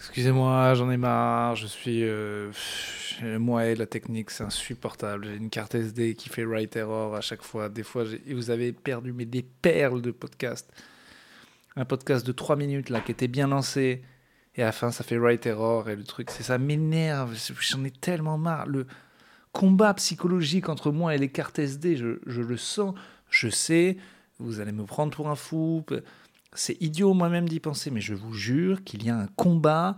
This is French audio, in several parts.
Excusez-moi, j'en ai marre. Je suis. euh, moi et la technique, c'est insupportable. J'ai une carte SD qui fait write error à chaque fois. Des fois, vous avez perdu mais des perles de podcast. Un podcast de 3 minutes là qui était bien lancé. Et à la fin, ça fait write error. Et le truc, c'est ça m'énerve. J'en ai tellement marre. Le combat psychologique entre moi et les cartes SD, je le sens. Je sais, vous allez me prendre pour un fou. C'est idiot moi-même d'y penser, mais je vous jure qu'il y a un combat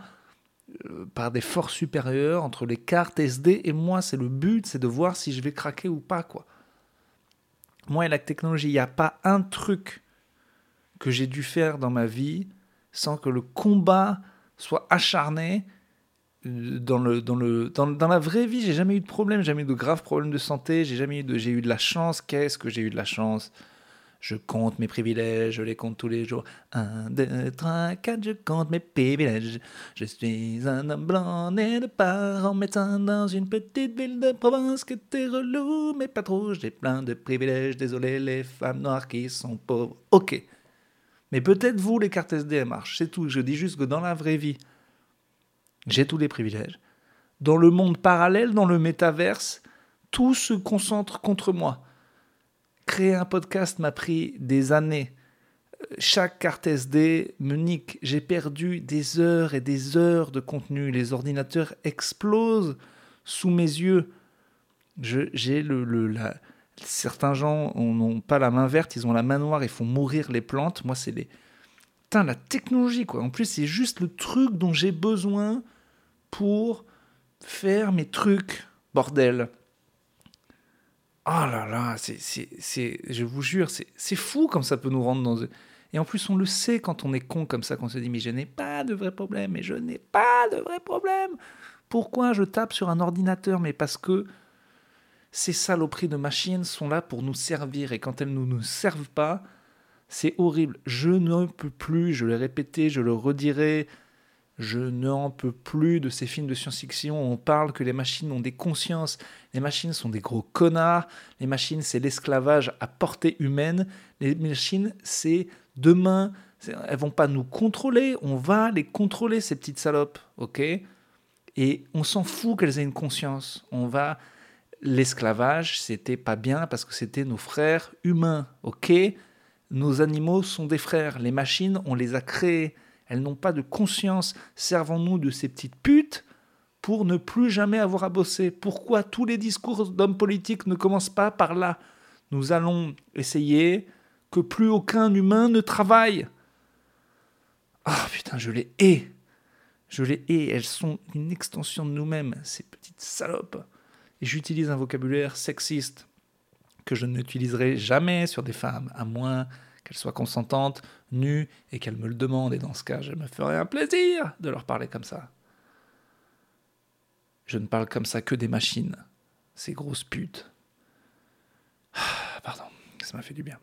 euh, par des forces supérieures entre les cartes SD et moi. C'est le but, c'est de voir si je vais craquer ou pas, quoi. Moi et la technologie, il n'y a pas un truc que j'ai dû faire dans ma vie sans que le combat soit acharné. Euh, Dans, le, dans, le, dans, la vraie vie, j'ai jamais eu de problème, jamais eu de graves problèmes de santé, j'ai jamais eu de, j'ai eu de la chance. Qu'est-ce que j'ai eu de la chance? Je compte mes privilèges, je les compte tous les jours. 1, 2, 3, 4, je compte mes privilèges. Je suis un homme blanc né de parents médecins dans une petite ville de province que t'es relou, mais pas trop. J'ai plein de privilèges, désolé les femmes noires qui sont pauvres. Ok. Mais peut-être vous, les cartes SD. C'est tout. Je dis juste que dans la vraie vie, j'ai tous les privilèges. Dans le monde parallèle, dans le métaverse, tout se concentre contre moi créer un podcast m'a pris des années. Chaque carte SD me nique. J'ai perdu des heures et des heures de contenu. Les ordinateurs explosent sous mes yeux. J'ai le, le- la- Certains gens n'ont pas la main verte, ils ont la main noire, ils font mourir les plantes. Moi, c'est les. Putain, la technologie, quoi. En plus, c'est juste le truc dont j'ai besoin pour faire mes trucs. Bordel. Oh là là, c'est, je vous jure, c'est, fou comme ça peut nous rendre dans... Et en plus, on le sait quand on est con comme ça, qu'on se dit, mais je n'ai pas de vrai problème, mais je n'ai pas de vrai problème. Pourquoi je tape sur un ordinateur? Mais parce que ces saloperies de machines sont là pour nous servir, et quand elles ne nous servent pas, c'est horrible. Je ne peux plus, je l'ai répété, je le redirai, je n'en peux plus de ces films de science-fiction où on parle que les machines ont des consciences. Les machines sont des gros connards. Les machines, c'est l'esclavage à portée humaine. Les machines, c'est demain. Elles vont pas nous contrôler. On va les contrôler, ces petites salopes. OK? Et on s'en fout qu'elles aient une conscience. On va. L'esclavage, c'était pas bien parce que c'était nos frères humains. OK? Nos animaux sont des frères. Les machines, on les a créés. Elles n'ont pas de conscience. Servons-nous de ces petites putes pour ne plus jamais avoir à bosser. Pourquoi tous les discours d'hommes politiques ne commencent pas par là? Nous allons essayer que plus aucun humain ne travaille. Ah putain, je les hais. Je les hais. Elles sont une extension de nous-mêmes, ces petites salopes. Et j'utilise un vocabulaire sexiste que je n'utiliserai jamais sur des femmes, à moins qu'elles soient consentantes, nues, et qu'elles me le demandent. Et dans ce cas, je me ferai un plaisir de leur parler comme ça. Je ne parle comme ça que des machines, ces grosses putes. Ah, Pardon, ça m'a fait du bien.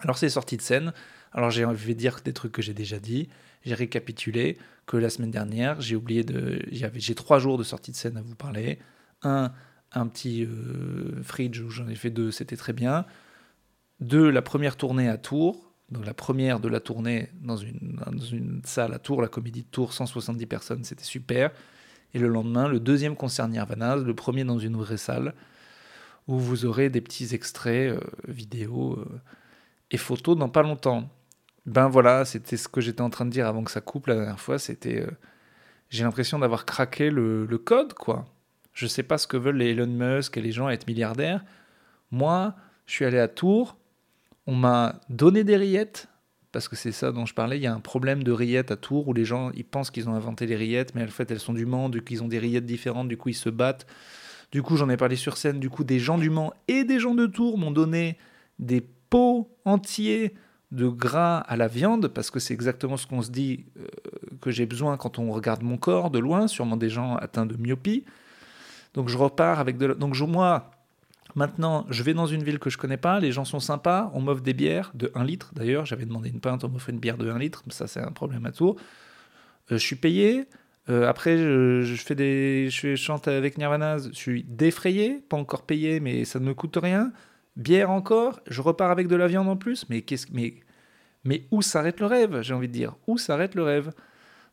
Alors c'est sorti de scène. Alors j'ai envie de dire des trucs que j'ai déjà dit. J'ai récapitulé que la semaine dernière, j'ai oublié de... J'ai trois jours de sortie de scène à vous parler. Un, un petit euh, fridge où j'en ai fait deux, c'était très bien. Deux, la première tournée à Tours. Donc la première de la tournée dans une, dans une salle à Tours, la comédie de Tours, 170 personnes, c'était super. Et le lendemain, le deuxième concert Nirvana, le premier dans une vraie salle, où vous aurez des petits extraits euh, vidéo euh, et photos dans pas longtemps. Ben voilà, c'était ce que j'étais en train de dire avant que ça coupe la dernière fois. C'était, euh, j'ai l'impression d'avoir craqué le, le code, quoi. Je sais pas ce que veulent les Elon Musk et les gens à être milliardaires. Moi, je suis allé à Tours, on m'a donné des rillettes, parce que c'est ça dont je parlais. Il y a un problème de rillettes à Tours où les gens ils pensent qu'ils ont inventé les rillettes, mais en fait elles sont du Mans, du coup ils ont des rillettes différentes, du coup ils se battent. Du coup j'en ai parlé sur scène, du coup des gens du Mans et des gens de Tours m'ont donné des pots entiers de gras à la viande, parce que c'est exactement ce qu'on se dit euh, que j'ai besoin quand on regarde mon corps de loin, sûrement des gens atteints de myopie. Donc je repars avec de la... Donc je- moi, Maintenant, je vais dans une ville que je connais pas, les gens sont sympas, on m'offre des bières de 1 litre d'ailleurs, j'avais demandé une pinte, on m'offre une bière de 1 litre, ça c'est un problème à Tours. Euh, je suis payé, euh, après je, je fais des, je chante avec Nirvana, je suis défrayé, pas encore payé, mais ça ne me coûte rien. Bière encore, je repars avec de la viande en plus, mais qu'est-ce, mais, mais où s'arrête le rêve J'ai envie de dire, où s'arrête le rêve?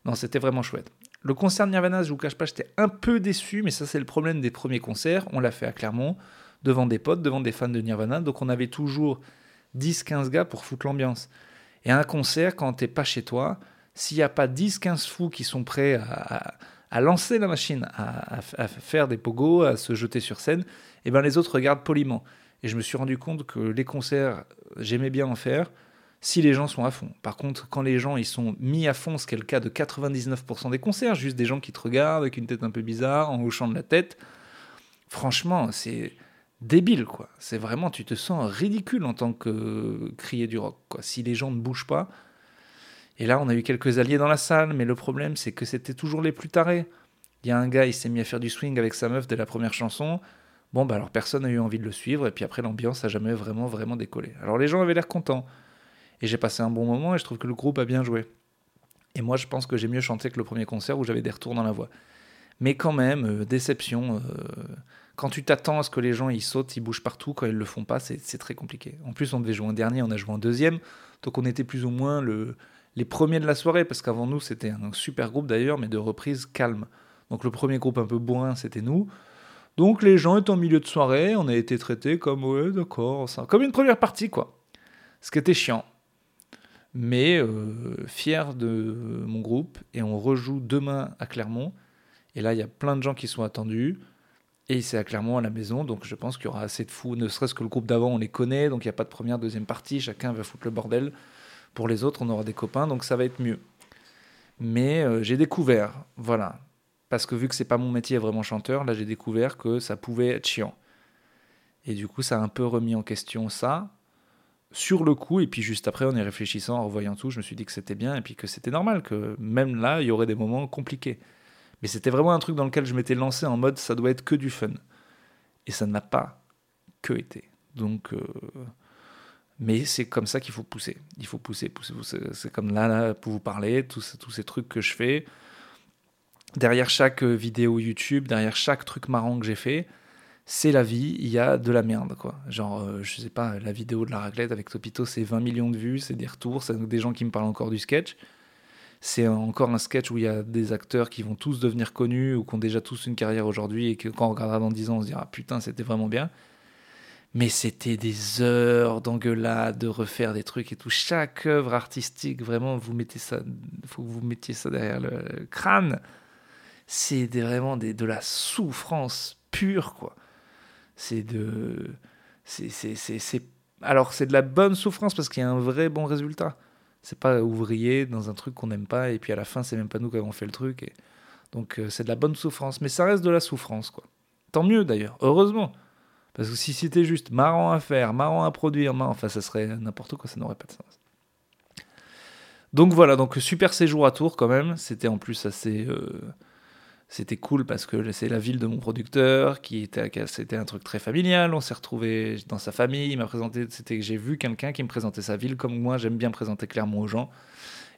Non, c'était vraiment chouette. Le concert de Nirvana, je vous cache pas, j'étais un peu déçu, mais ça c'est le problème des premiers concerts. On l'a fait à Clermont, devant des potes, devant des fans de Nirvana, donc on avait toujours 10-15 gars pour foutre l'ambiance. Et à un concert, quand t'es pas chez toi, s'il n'y a pas 10-15 fous qui sont prêts à, lancer la machine, à, faire des pogos, à se jeter sur scène, et eh ben les autres regardent poliment. Et je me suis rendu compte que les concerts, j'aimais bien en faire si les gens sont à fond. Par contre, quand les gens ils sont mis à fond, ce qui est le cas de 99% des concerts, juste des gens qui te regardent avec une tête un peu bizarre, en hochant de la tête, franchement, c'est débile, quoi. C'est vraiment, tu te sens ridicule en tant que crier du rock, quoi. Si les gens ne bougent pas. Et là, on a eu quelques alliés dans la salle, mais le problème, c'est que c'était toujours les plus tarés. Il y a un gars, il s'est mis à faire du swing avec sa meuf dès la première chanson. Bon, bah alors personne n'a eu envie de le suivre, et puis après, l'ambiance a jamais vraiment, vraiment décollé. Alors les gens avaient l'air contents. Et j'ai passé un bon moment, et je trouve que le groupe a bien joué. Et moi, je pense que j'ai mieux chanté que le premier concert où j'avais des retours dans la voix. Mais quand même, euh, déception. Euh, quand tu t'attends à ce que les gens ils sautent, ils bougent partout, quand ils le font pas, c'est très compliqué. En plus, on devait jouer un dernier, on a joué un deuxième, donc on était plus ou moins le, les premiers de la soirée, parce qu'avant nous, c'était un super groupe d'ailleurs, mais de reprise calme. Donc le premier groupe un peu bourrin, c'était nous. Donc les gens étaient en milieu de soirée, on a été traités comme ouais, d'accord, comme une première partie quoi. Ce qui était chiant. Mais euh, fier de mon groupe et on rejoue demain à Clermont. Et là, il y a plein de gens qui sont attendus. Et c'est à Clermont à la maison, donc je pense qu'il y aura assez de fous, ne serait-ce que le groupe d'avant, on les connaît, donc il n'y a pas de première, deuxième partie, chacun va foutre le bordel. Pour les autres, on aura des copains, donc ça va être mieux. Mais euh, j'ai découvert, voilà, parce que vu que c'est pas mon métier vraiment chanteur, là j'ai découvert que ça pouvait être chiant. Et du coup, ça a un peu remis en question ça, sur le coup, et puis juste après, en y réfléchissant, en revoyant tout, je me suis dit que c'était bien, et puis que c'était normal, que même là, il y aurait des moments compliqués. Mais c'était vraiment un truc dans lequel je m'étais lancé en mode ça doit être que du fun. Et ça n'a pas que été. Donc, euh, mais c'est comme ça qu'il faut pousser. Il faut pousser, pousser. C'est comme là, là, pour vous parler, tous, tous ces trucs que je fais. Derrière chaque vidéo YouTube, derrière chaque truc marrant que j'ai fait, c'est la vie, il y a de la merde, quoi. Genre, euh, je sais pas, la vidéo de la raclette avec Topito, c'est 20 millions de vues, c'est des retours, c'est des gens qui me parlent encore du sketch c'est encore un sketch où il y a des acteurs qui vont tous devenir connus ou qui ont déjà tous une carrière aujourd'hui et que quand on regardera dans 10 ans, on se dira putain, c'était vraiment bien. Mais c'était des heures d'engueulade, de refaire des trucs et tout. Chaque œuvre artistique, vraiment, vous mettez ça, faut que vous mettiez ça derrière le crâne. C'est vraiment des, de la souffrance pure, quoi. C'est de. C'est. Alors, c'est de la bonne souffrance parce qu'il y a un vrai bon résultat. C'est pas ouvrier dans un truc qu'on n'aime pas et puis à la fin c'est même pas nous qui avons fait le truc. Donc euh, c'est de la bonne souffrance, mais ça reste de la souffrance quoi. Tant mieux d'ailleurs, heureusement. Parce que si c'était juste marrant à faire, marrant à produire, enfin ça serait n'importe quoi, ça n'aurait pas de sens. Donc voilà, donc super séjour à Tours quand même. C'était en plus assez euh, c'était cool parce que c'est la ville de mon producteur, qui était, c'était un truc très familial. On s'est retrouvé dans sa famille. Il m'a présenté, c'était j'ai vu quelqu'un qui me présentait sa ville comme moi. J'aime bien présenter clairement aux gens,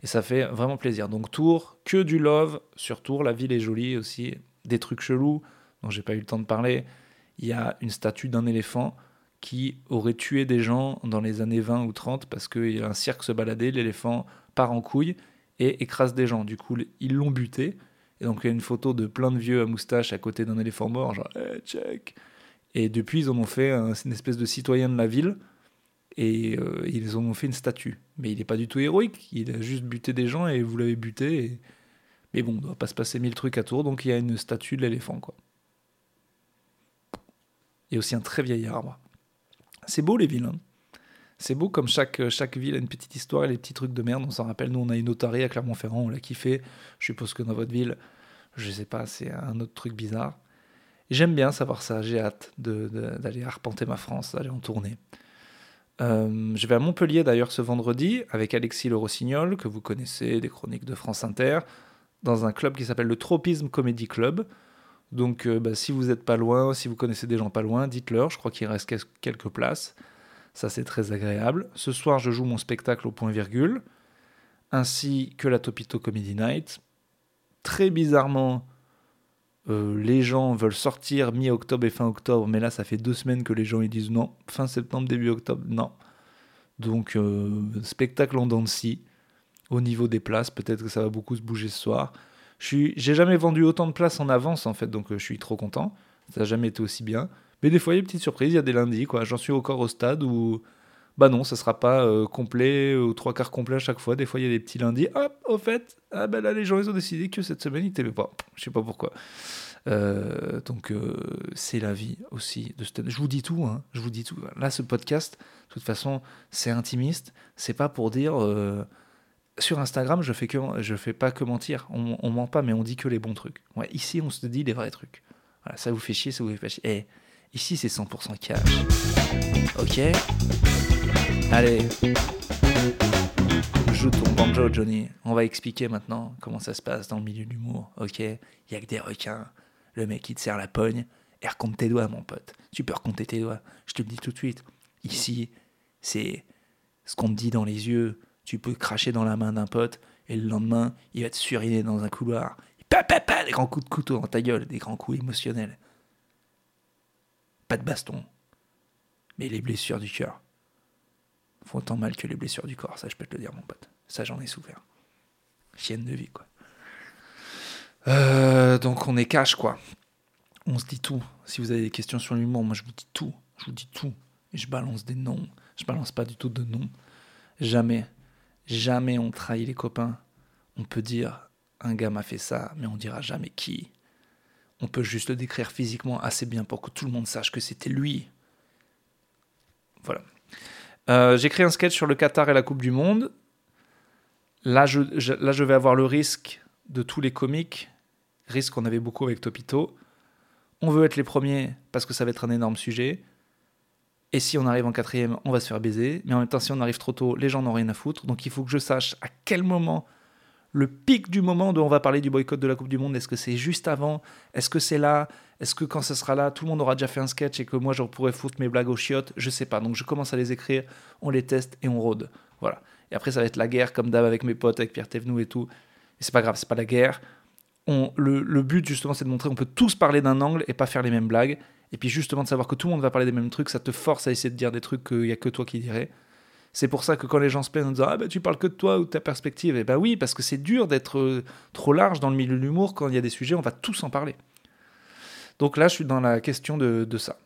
et ça fait vraiment plaisir. Donc Tours, que du love sur Tours. La ville est jolie aussi. Des trucs chelous dont j'ai pas eu le temps de parler. Il y a une statue d'un éléphant qui aurait tué des gens dans les années 20 ou 30 parce qu'il y a un cirque se baladait, l'éléphant part en couille et écrase des gens. Du coup, ils l'ont buté. Et donc il y a une photo de plein de vieux à moustache à côté d'un éléphant mort, genre hey, check. Et depuis ils en ont fait une espèce de citoyen de la ville et euh, ils en ont fait une statue. Mais il n'est pas du tout héroïque, il a juste buté des gens et vous l'avez buté. Mais bon, il ne doit pas se passer mille trucs à tour, donc il y a une statue de l'éléphant quoi. Il y a aussi un très vieil arbre. C'est beau les villes. Hein. C'est beau comme chaque, chaque ville a une petite histoire et les petits trucs de merde. On s'en rappelle, nous on a une otarie à Clermont-Ferrand, on l'a kiffé. Je suppose que dans votre ville, je sais pas, c'est un autre truc bizarre. J'aime bien savoir ça, j'ai hâte d'aller arpenter ma France, d'aller en tournée. Euh, je vais à Montpellier d'ailleurs ce vendredi avec Alexis Le Rossignol, que vous connaissez des chroniques de France Inter, dans un club qui s'appelle le Tropisme Comedy Club. Donc euh, bah, si vous n'êtes pas loin, si vous connaissez des gens pas loin, dites-leur, je crois qu'il reste quelques places. Ça c'est très agréable. Ce soir je joue mon spectacle au point virgule, ainsi que la Topito Comedy Night très bizarrement, euh, les gens veulent sortir mi-octobre et fin octobre, mais là, ça fait deux semaines que les gens ils disent non, fin septembre, début octobre, non. Donc, euh, spectacle en scie. Au niveau des places, peut-être que ça va beaucoup se bouger ce soir. J'ai jamais vendu autant de places en avance en fait, donc euh, je suis trop content. Ça n'a jamais été aussi bien. Mais des fois, il y a des petites surprises. Il y a des lundis, quoi. J'en suis encore au stade où, bah non, ça sera pas euh, complet ou trois quarts complet à chaque fois. Des fois, il y a des petits lundis. Hop, au fait, ah ben là, les gens ils ont décidé que cette semaine ils t'aimaient pas. Je sais pas pourquoi. Euh, donc euh, c'est la vie aussi de Je vous dis tout, hein, je vous dis tout. Là, ce podcast, de toute façon, c'est intimiste. C'est pas pour dire sur Instagram, je fais que je fais pas que mentir. On, on ment pas, mais on dit que les bons trucs. Ouais, ici, on se dit les vrais trucs. Voilà, ça vous fait chier, ça vous fait chier. Eh, ici, c'est 100% cash. Ok Allez. Joue ton banjo, Johnny. On va expliquer maintenant comment ça se passe dans le milieu de l'humour. Ok? Il y a que des requins. Le mec, il te serre la pogne. Et recompte tes doigts, mon pote. Tu peux recompter tes doigts. Je te le dis tout de suite. Ici, c'est ce qu'on te dit dans les yeux tu peux cracher dans la main d'un pote et le lendemain, il va te suriner dans un couloir. Pa, pa, pa, des grands coups de couteau dans ta gueule, des grands coups émotionnels. De baston, mais les blessures du cœur font autant mal que les blessures du corps, ça je peux te le dire, mon pote. Ça, j'en ai souffert. Chienne de vie, quoi. Euh, donc on est cash, quoi. On se dit tout. Si vous avez des questions sur l'humour, moi je vous dis tout. Je vous dis tout. Je balance des noms. Je balance pas du tout de noms. Jamais Jamais on trahit les copains. On peut dire un gars m'a fait ça, mais on dira jamais qui. On peut juste le décrire physiquement assez bien pour que tout le monde sache que c'était lui. Voilà. Euh, j'ai créé un sketch sur le Qatar et la Coupe du Monde. Là je, là, je vais avoir le risque de tous les comiques, risque qu'on avait beaucoup avec Topito. On veut être les premiers parce que ça va être un énorme sujet. Et si on arrive en quatrième, on va se faire baiser. Mais en même temps, si on arrive trop tôt, les gens n'ont rien à foutre. Donc il faut que je sache à quel moment, le pic du moment dont on va parler du boycott de la Coupe du Monde, est-ce que c'est juste avant? Est-ce que c'est là? Est-ce que quand ce sera là, tout le monde aura déjà fait un sketch et que moi, je pourrais foutre mes blagues aux chiottes? Je sais pas. Donc je commence à les écrire, on les teste et on rôde. Voilà. Et après, ça va être la guerre, comme d'hab avec mes potes, avec Pierre Thévenoud et tout. Et c'est pas grave, c'est pas la guerre. On, le, le but, justement, c'est de montrer qu'on peut tous parler d'un angle et pas faire les mêmes blagues. Et puis justement de savoir que tout le monde va parler des mêmes trucs, ça te force à essayer de dire des trucs qu'il n'y a que toi qui dirais. C'est pour ça que quand les gens se plaignent en disant Ah ben tu parles que de toi ou de ta perspective, et eh ben oui, parce que c'est dur d'être euh, trop large dans le milieu de l'humour quand il y a des sujets, on va tous en parler. Donc là, je suis dans la question de, ça.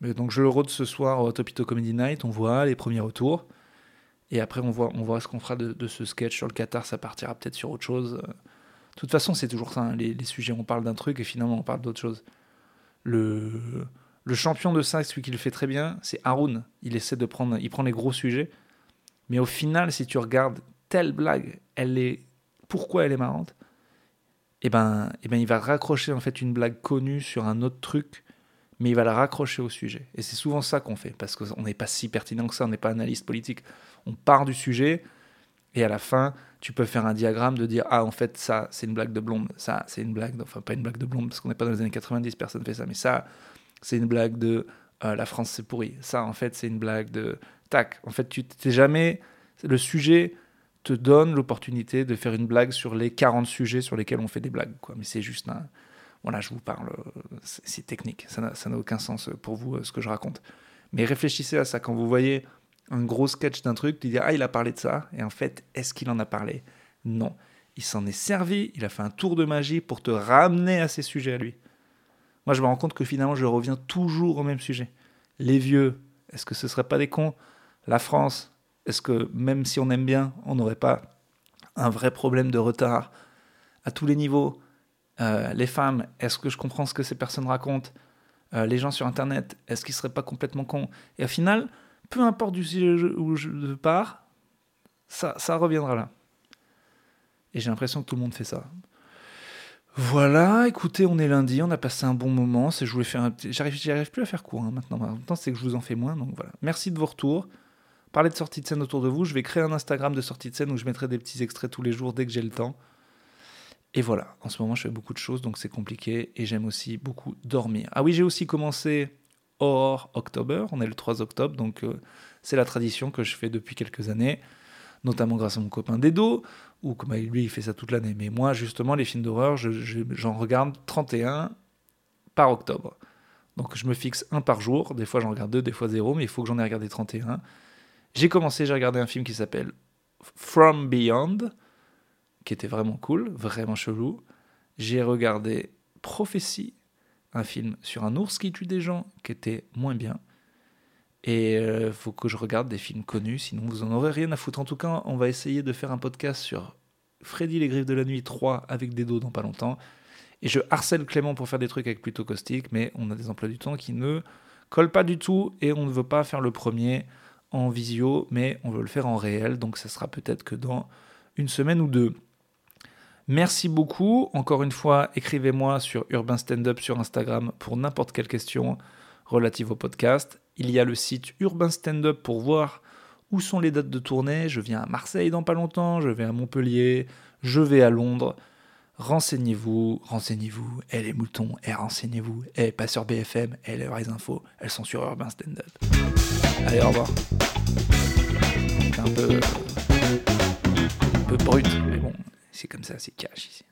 Donc je le rôde ce soir au Topito Comedy Night, on voit les premiers retours. Et après, on voit, ce qu'on fera de, ce sketch sur le Qatar, ça partira peut-être sur autre chose. De toute façon, c'est toujours ça, hein, les, les, sujets, on parle d'un truc et finalement on parle d'autre chose. Le, le champion de ça, celui qui le fait très bien, c'est Haroun. Il essaie de prendre, il prend les gros sujets. Mais au final, si tu regardes telle blague, elle est, pourquoi elle est marrante? Eh ben, eh ben, il va raccrocher en fait une blague connue sur un autre truc, mais il va la raccrocher au sujet. Et c'est souvent ça qu'on fait, parce qu'on n'est pas si pertinent que ça, on n'est pas analyste politique. On part du sujet, et à la fin, tu peux faire un diagramme de dire ah en fait ça c'est une blague de blonde, ça c'est une blague, enfin pas une blague de blonde parce qu'on n'est pas dans les années 90, personne fait ça, mais ça c'est une blague de euh, la France c'est pourri. Ça en fait c'est une blague de tac. En fait tu t'es jamais le sujet te donne l'opportunité de faire une blague sur les 40 sujets sur lesquels on fait des blagues. Mais c'est juste un voilà, je vous parle, c'est technique, ça n'a aucun sens pour vous euh, ce que je raconte. Mais réfléchissez à ça quand vous voyez un gros sketch d'un truc, tu dis ah il a parlé de ça, et en fait est-ce qu'il en a parlé? Non, il s'en est servi, il a fait un tour de magie pour te ramener à ces sujets à lui. Moi je me rends compte que finalement je reviens toujours au même sujet. Les vieux, est-ce que ce serait pas des cons? La France, est-ce que même si on aime bien, on n'aurait pas un vrai problème de retard à tous les niveaux? Euh, Les femmes, est-ce que je comprends ce que ces personnes racontent? Euh, Les gens sur Internet, est-ce qu'ils seraient pas complètement cons? Et au final, peu importe du sujet où je pars, ça reviendra là. Et j'ai l'impression que tout le monde fait ça. Voilà, écoutez, on est lundi, on a passé un bon moment. Je voulais faire un. J'arrive, plus à faire court hein, maintenant. Maintenant, c'est que je vous en fais moins. Donc voilà. Merci de vos retours. Parlez de sortie de scène autour de vous. Je vais créer un Instagram de sortie de scène où je mettrai des petits extraits tous les jours dès que j'ai le temps. Et voilà, en ce moment, je fais beaucoup de choses, donc c'est compliqué. Et j'aime aussi beaucoup dormir. Ah oui, j'ai aussi commencé hors octobre. On est le 3 octobre, donc euh, c'est la tradition que je fais depuis quelques années, notamment grâce à mon copain Dedo, ou comme lui, il fait ça toute l'année. Mais moi, justement, les films d'horreur, j'en regarde 31 par octobre. Donc je me fixe un par jour. Des fois, j'en regarde deux, des fois zéro, mais il faut que j'en ai regardé 31. J'ai commencé, j'ai regardé un film qui s'appelle From Beyond, qui était vraiment cool, vraiment chelou. j'ai regardé Prophétie, un film sur un ours qui tue des gens, qui était moins bien. Et il faut que je regarde des films connus, sinon vous en aurez rien à foutre. En tout cas, on va essayer de faire un podcast sur Freddy les Griffes de la Nuit 3 avec des dos dans pas longtemps. Et je harcèle Clément pour faire des trucs avec plutôt caustique, mais on a des emplois du temps qui ne collent pas du tout et on ne veut pas faire le premier en visio, mais on veut le faire en réel, donc ça sera peut-être que dans une semaine ou deux. Merci beaucoup. Encore une fois, écrivez-moi sur Urban Stand Up sur Instagram pour n'importe quelle question relative au podcast. Il y a le site Urban Stand Up pour voir où sont les dates de tournée. Je viens à Marseille dans pas longtemps, je vais à Montpellier, je vais à Londres. Renseignez-vous, renseignez-vous, et les moutons, et renseignez-vous, et pas sur BFM, et les vraies infos, elles sont sur Urban Stand Up. Allez, au revoir. C'est un peu, un peu brut, mais bon, c'est comme ça, c'est cash ici.